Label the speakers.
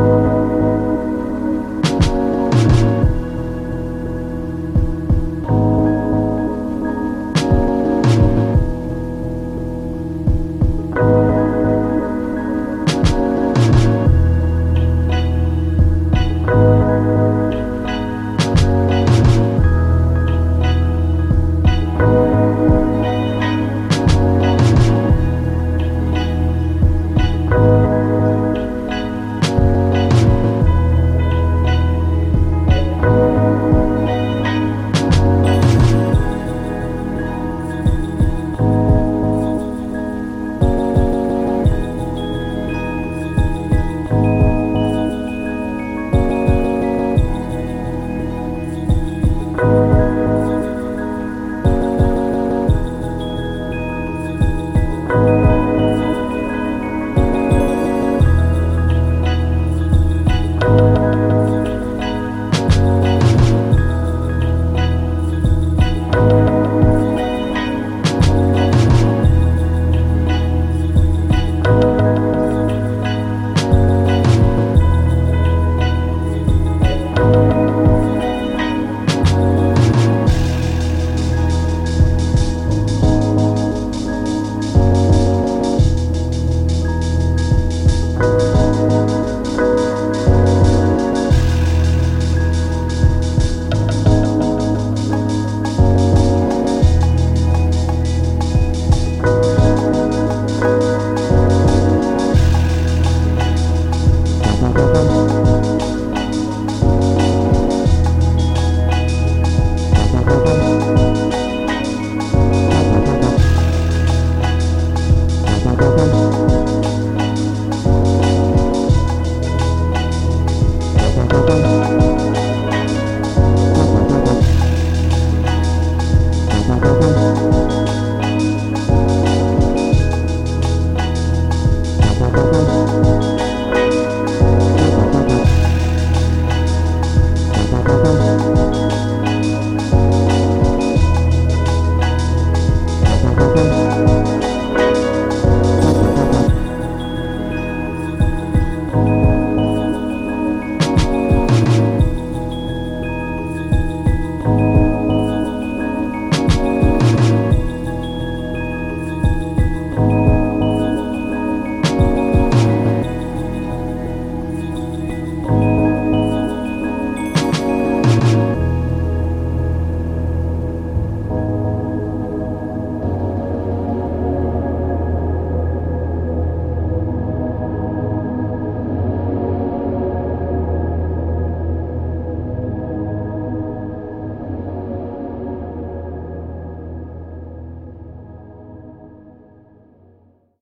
Speaker 1: thank you you